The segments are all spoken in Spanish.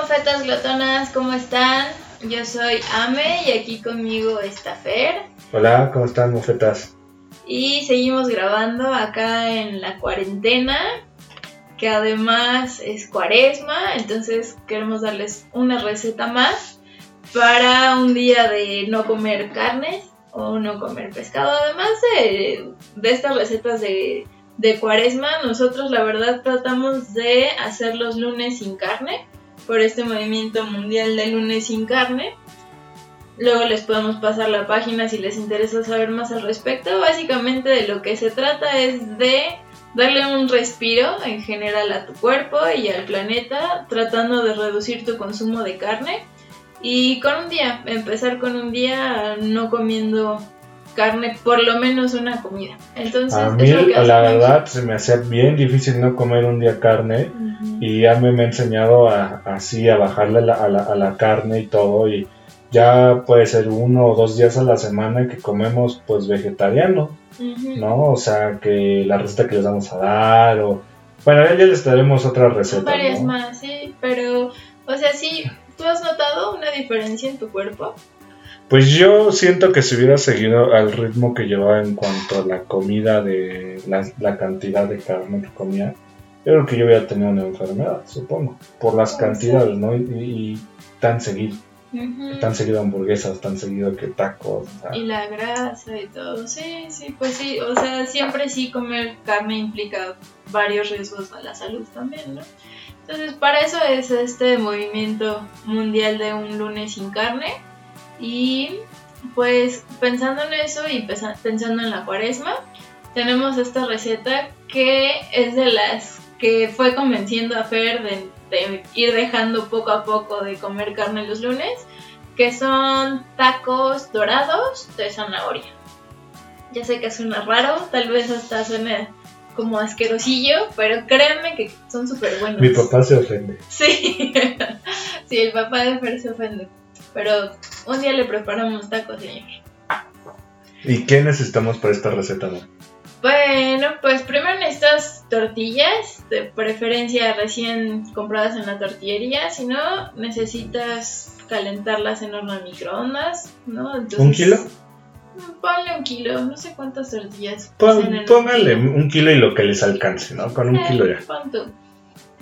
Mofetas glotonas, ¿cómo están? Yo soy Ame y aquí conmigo está Fer. Hola, ¿cómo están, mofetas? Y seguimos grabando acá en la cuarentena, que además es cuaresma, entonces queremos darles una receta más para un día de no comer carne o no comer pescado. Además de, de estas recetas de, de cuaresma, nosotros la verdad tratamos de hacer los lunes sin carne por este movimiento mundial de lunes sin carne. Luego les podemos pasar la página si les interesa saber más al respecto. Básicamente de lo que se trata es de darle un respiro en general a tu cuerpo y al planeta, tratando de reducir tu consumo de carne. Y con un día, empezar con un día no comiendo carne, por lo menos una comida. Entonces, A es mí, lo que la hacemos. verdad, se me hacía bien difícil no comer un día carne y ya me, me ha enseñado a, así a bajarle la- a, la, a la carne y todo y ya puede ser uno o dos días a la semana que comemos pues vegetariano. ¿no? O sea, que la receta que les vamos a dar o... Bueno, ya, ya les daremos otra receta, Varias ¿no? más, sí, pero, o sea, sí, ¿tú has notado una diferencia en tu cuerpo? Pues yo siento que si hubiera seguido al ritmo que llevaba en cuanto a la comida de la, la cantidad de carne que comía, yo creo que yo hubiera tenido una enfermedad, supongo, por las Puede cantidades, ¿no? Y, y tan seguido, tan seguido hamburguesas, tan seguido que tacos. Y la grasa y todo, sí, sí, pues sí, o sea, siempre sí comer carne implica varios riesgos a la salud también, ¿no? Entonces, para eso es este movimiento mundial de un lunes sin carne y pues pensando en eso y pensando en la cuaresma, tenemos esta receta que es de las que fue convenciendo a Fer de, de ir dejando poco a poco de comer carne los lunes que son tacos dorados de zanahoria. Ya sé que suena raro, tal vez hasta suene como asquerosillo, pero créanme que son súper buenos. mi papá se ofende. Sí, sí, el papá de Fer se ofende. Pero un día le preparamos tacos, señor. ¿Y qué necesitamos para esta receta, no? Bueno, pues primero necesitas tortillas, de preferencia recién compradas en la tortillería, si no, necesitas calentarlas en horno de microondas, ¿no? Entonces, ¿Un kilo? Ponle un kilo, no sé cuántas tortillas. Pon- un póngale kilo. un kilo y lo que les alcance, ¿no? Con un Eh, kilo ya. pon tú.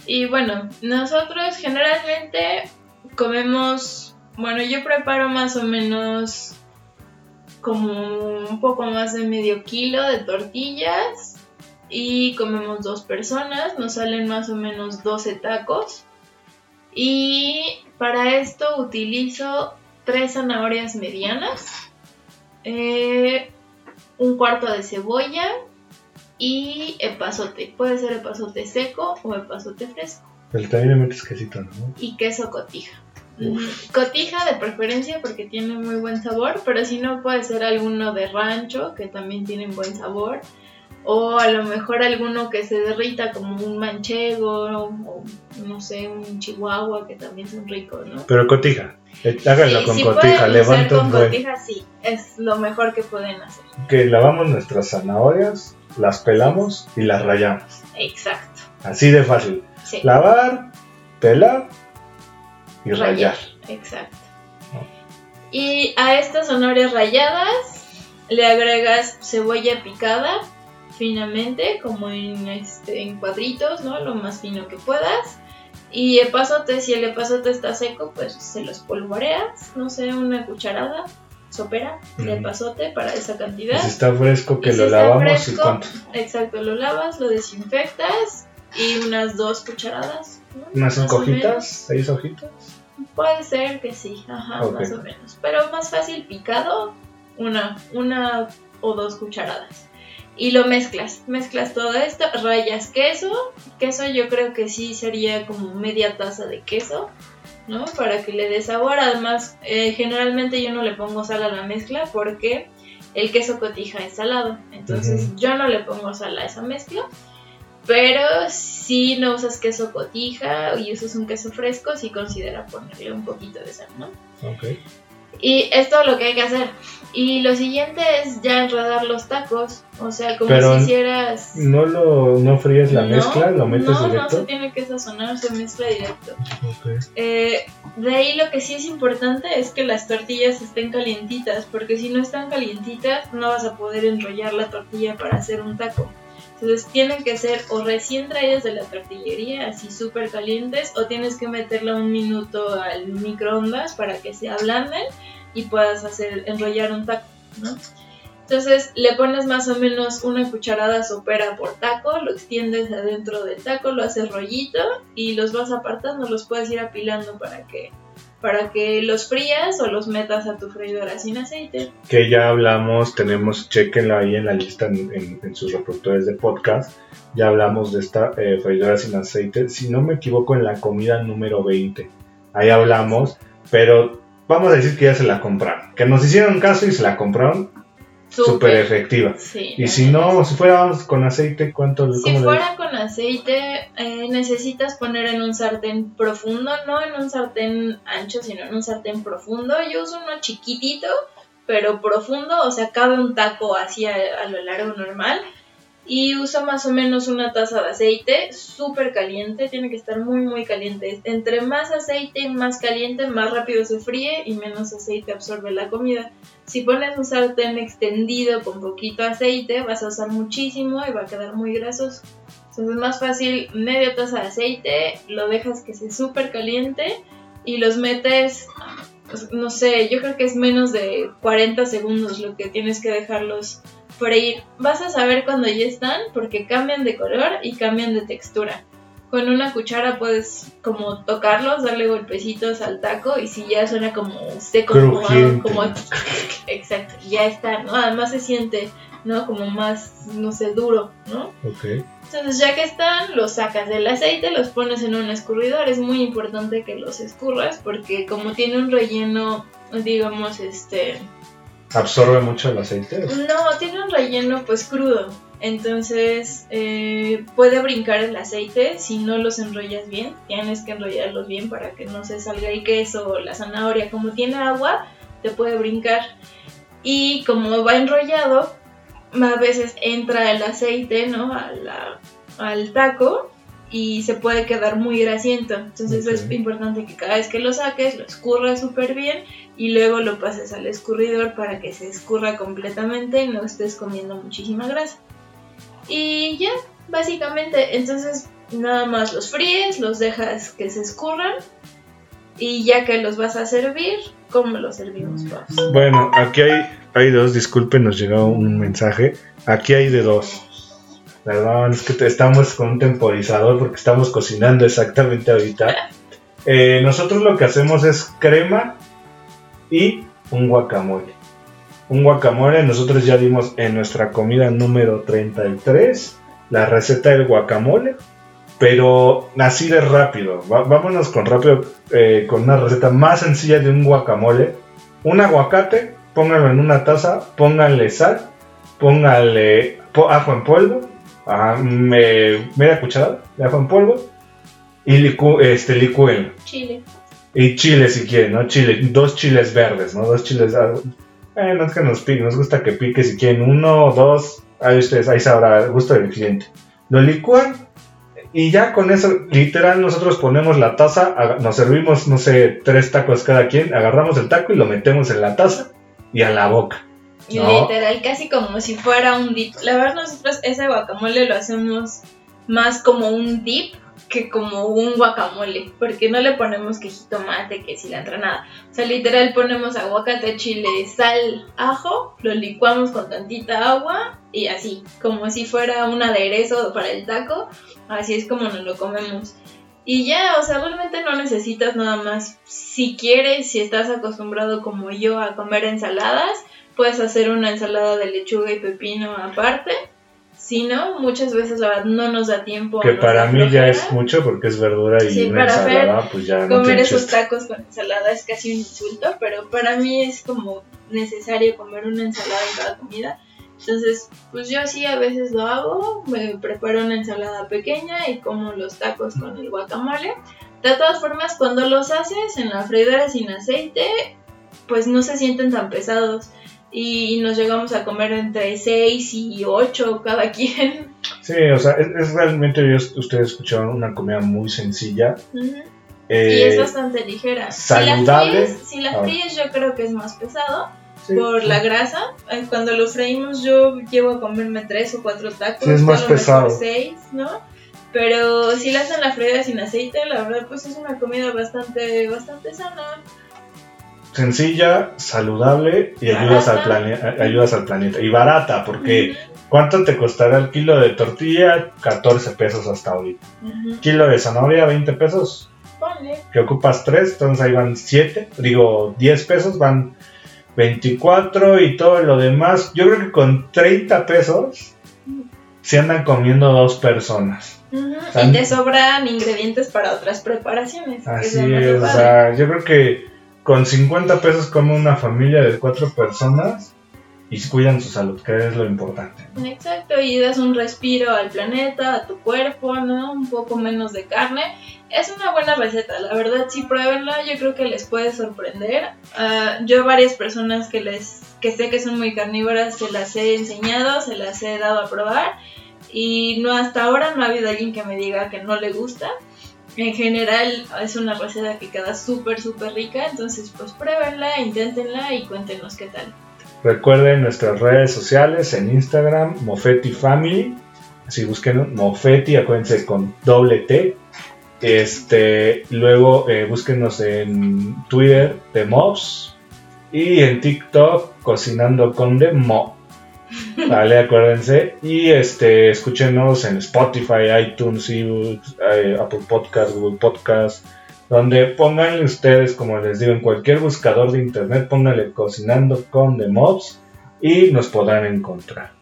Y bueno, nosotros generalmente comemos, bueno, yo preparo más o menos como un poco más de medio kilo de tortillas y comemos dos personas, nos salen más o menos 12 tacos. Y para esto utilizo tres zanahorias medianas, eh, un cuarto de cebolla y epazote. Puede ser epazote seco o epazote fresco. Pero también le metes quesito, ¿no? Y queso cotija. Cotija de preferencia porque tiene muy buen sabor, pero si no puede ser alguno de rancho que también tienen buen sabor. O a lo mejor alguno que se derrita como un manchego o no sé, un chihuahua que también son ricos, ¿no? Pero cotija. Eh, Háganlo Sí, con si cotija, levanta con un buen. cotija, sí, es lo mejor que pueden hacer. que lavamos nuestras zanahorias, las pelamos y las rayamos. Exacto. Así de fácil. Sí. Lavar, pelar y Rayar. Exacto. Y a estas zanahorias ralladas le agregas cebolla picada finamente, como en, este, en cuadritos, ¿no? Lo más fino que puedas. Y epazote, si el epazote está seco, pues se los polvoreas, no sé, una cucharada sopera de Ujú. epazote para esa cantidad. si está fresco, que Y lo lavamos y cuánto. Exacto, lo lavas, lo desinfectas y unas dos cucharadas. ¿no? Unas cinco hojitas, seis hojitas. Puede ser que sí, ajá, más o menos. Pero más fácil picado, una, una o dos cucharadas. y lo mezclas. Mezclas todo esto, rayas queso. Queso yo creo que sí sería como media taza de queso, ¿no? Para que le dé sabor. Además, eh, generalmente yo no le pongo sal a la mezcla porque el queso cotija es salado. Entonces yo no le pongo sal a esa mezcla. Pero si no usas queso cotija y usas un queso fresco, sí considera ponerle un poquito de sal, ¿no? Ok. Y es todo lo que hay que hacer. Y lo siguiente es ya enredar los tacos. O sea, como Pero si hicieras. ¿No lo no fríes la No, mezcla? ¿Lo metes no, directo? No, se tiene que sazonar, se mezcla directo. Ok. Eh, de ahí lo que sí es importante es que las tortillas estén calientitas, porque si no están calientitas no vas a poder enrollar la tortilla para hacer un taco. Entonces tienen que ser o recién traídas de la tortillería, así súper calientes, o tienes que meterla un minuto al microondas para que se ablanden y puedas hacer enrollar un taco, ¿no? Entonces le pones más o menos una cucharada sopera por taco, lo extiendes adentro del taco, lo haces rollito y los vas apartando, los puedes ir apilando para que para que los frías o los metas a tu freidora sin aceite. Que ya hablamos, tenemos, chequenla ahí en la lista en, en- sus reproductores de podcast. Ya hablamos de esta eh, freidora sin aceite. Si no me equivoco, en la comida número 20. Ahí hablamos, pero vamos a decir que ya se la compraron. Que nos hicieron caso y se la compraron súper efectiva. Sí, Y si no, si fuéramos con aceite, ¿cuánto Si fuera con aceite, eh, necesitas poner en un sartén profundo, no en un sartén ancho, sino en un sartén profundo. Yo uso uno chiquitito, pero profundo, o sea, cabe un taco así a, a lo largo normal. Y uso más o menos una taza de aceite, súper caliente, tiene que estar muy, muy caliente. Entre más aceite y más caliente, más rápido se fríe y menos aceite absorbe la comida. Si pones un sartén extendido con poquito aceite, vas a usar muchísimo y va a quedar muy grasoso. Entonces es más fácil media taza de aceite, lo dejas que se súper caliente y los metes, pues, no sé, yo creo que es menos de 40 segundos lo que tienes que dejarlos freír. Vas a saber cuando ya están porque cambian de color y cambian de textura. Con una cuchara puedes como tocarlos, darle golpecitos al taco y si ya suena como seco, como, exacto, ya está, ¿no? Además se siente, ¿no? Como más, no sé, duro, ¿no? Ok. Entonces ya que están, los sacas del aceite, los pones en un escurridor. Es muy importante que los escurras porque como tiene un relleno, digamos, este... ¿Absorbe mucho el aceite? No, tiene un relleno pues crudo. Entonces eh, puede brincar el aceite si no los enrollas bien. Tienes que enrollarlos bien para que no se salga el queso o la zanahoria. Como tiene agua, te puede brincar. Y como va enrollado, a veces entra el aceite, ¿no? Al taco y se puede quedar muy grasiento. Entonces es importante que cada vez que lo saques, lo escurras súper bien y luego lo pases al escurridor para que se escurra completamente y no estés comiendo muchísima grasa. Y ya, básicamente, entonces nada más los fríes, los dejas que se escurran y ya que los vas a servir, ¿cómo los servimos? Bueno, aquí hay, hay dos, disculpen, nos llegó un mensaje. Aquí hay de dos. Perdón, es que estamos con un temporizador porque estamos cocinando exactamente ahorita. Eh, nosotros lo que hacemos es crema y un guacamole. Un guacamole, nosotros ya dimos en nuestra comida número 33 la receta del guacamole, pero así de rápido. Vámonos con rápido, eh, con una receta más sencilla de un guacamole. Un aguacate, pónganlo en una taza, pónganle sal, pónganle ajo en polvo, ah, me- media cucharada de ajo en polvo y licu, este, licúenlo. Chile. Y chile si quieren, ¿no? Chile, dos chiles verdes, ¿no? Dos chiles. ah, Eh, no es que nos pique, nos gusta que pique si quieren uno o dos. Ahí ustedes, ahí sabrá, el gusto del cliente. Lo licúan y ya con eso, literal, nosotros ponemos la taza, nos servimos, no sé, tres tacos cada quien, agarramos el taco y lo metemos en la taza y a la boca. No. literal, casi como si fuera un dip. La verdad, nosotros ese guacamole lo hacemos más como un dip que como un guacamole. Porque no le ponemos que jitomate, que cilantro, nada. O sea, literal ponemos aguacate, chile, sal, ajo, lo licuamos con tantita agua y así. Como si fuera un aderezo para el taco. Así es como nos lo comemos. Y ya, o sea, realmente no necesitas nada más. Si quieres, si estás acostumbrado como yo a comer ensaladas, puedes hacer una ensalada de lechuga y pepino aparte sí, ¿no? Muchas veces la verdad no nos da tiempo. Que para mí ya es mucho porque es verdura y Sí, una para ensalada, pues ya Comer esos tacos con ensalada es casi un insulto, pero para mí es como necesario comer una ensalada en cada comida. Entonces, pues yo sí a veces lo hago, me preparo una ensalada pequeña y como los tacos con el guacamole. De todas formas, cuando los haces en la freidora sin aceite, pues no se sienten tan pesados. Y nos llegamos a comer entre 6 y 8 cada quien. Sí, o sea, es, es realmente, ustedes escucharon una comida muy sencilla. Y Eh, es bastante ligera. saludable. Si la fríes, si la Ah. fríes yo creo que es más pesado. sí, por sí. la grasa. Eh, Cuando lo freímos yo llevo a comerme tres o cuatro tacos. Sí, es más pesado. seis, ¿no? Pero si la hacen la freída sin aceite, la verdad pues es una comida bastante, bastante sana. Sencilla, saludable y ayudas al, Barata. plane- ayudas al planeta. Y barata, porque ¿cuánto te costará el kilo de tortilla? 14 pesos hasta ahorita. Ujú. Kilo de zanahoria, 20 pesos. Ponle. Que ocupas 3, entonces ahí van 7. Digo, 10 pesos, van 24 y todo lo demás. Yo creo que con 30 pesos se andan comiendo dos personas. Y te sobran ingredientes para otras preparaciones. Así es, o sea, yo creo que con 50 pesos come una familia de cuatro personas y cuidan su salud, que es lo importante. Exacto, y das un respiro al planeta, a tu cuerpo, ¿no? Un poco menos de carne. Es una buena receta, la verdad, sí pruébenla, yo creo que les puede sorprender. Ah, yo varias personas que les que sé que son muy carnívoras se las he enseñado, se las he dado a probar y no hasta ahora no ha habido alguien que me diga que no le gusta. En general es una receta que queda súper súper rica, entonces pues pruébenla, inténtenla y cuéntenos qué tal. Recuerden nuestras redes sociales en Instagram, Mofetti Family. Así busquen Mofetti, acuérdense con doble T. Este, luego eh, búsquenos en Twitter de Mobs y en TikTok Cocinando con The Mo. Vale, acuérdense. Y este, escúchenos en Spotify, iTunes, ebooks, eh, Apple Podcast, Google Podcast. Donde pónganle ustedes, como les digo, en cualquier buscador de internet, pónganle cocinando con The Mobs y nos podrán encontrar.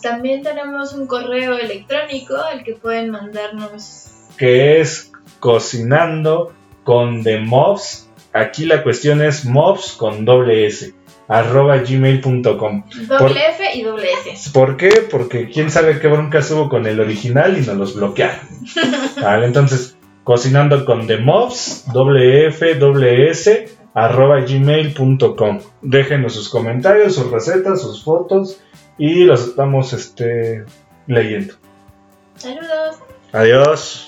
También tenemos un correo electrónico al que pueden mandarnos Que es cocinando con The Mobs. Aquí la cuestión es mobs con doble S, arroba gmail.com. doble F y doble S. ¿Por qué? Porque quién sabe qué broncas hubo con el original y nos los bloquearon. Vale, entonces, cocinando con The Mobs, doble F, doble S, arroba gmail.com. Déjenos sus comentarios, sus recetas, sus fotos y los estamos este, leyendo. Saludos. Adiós.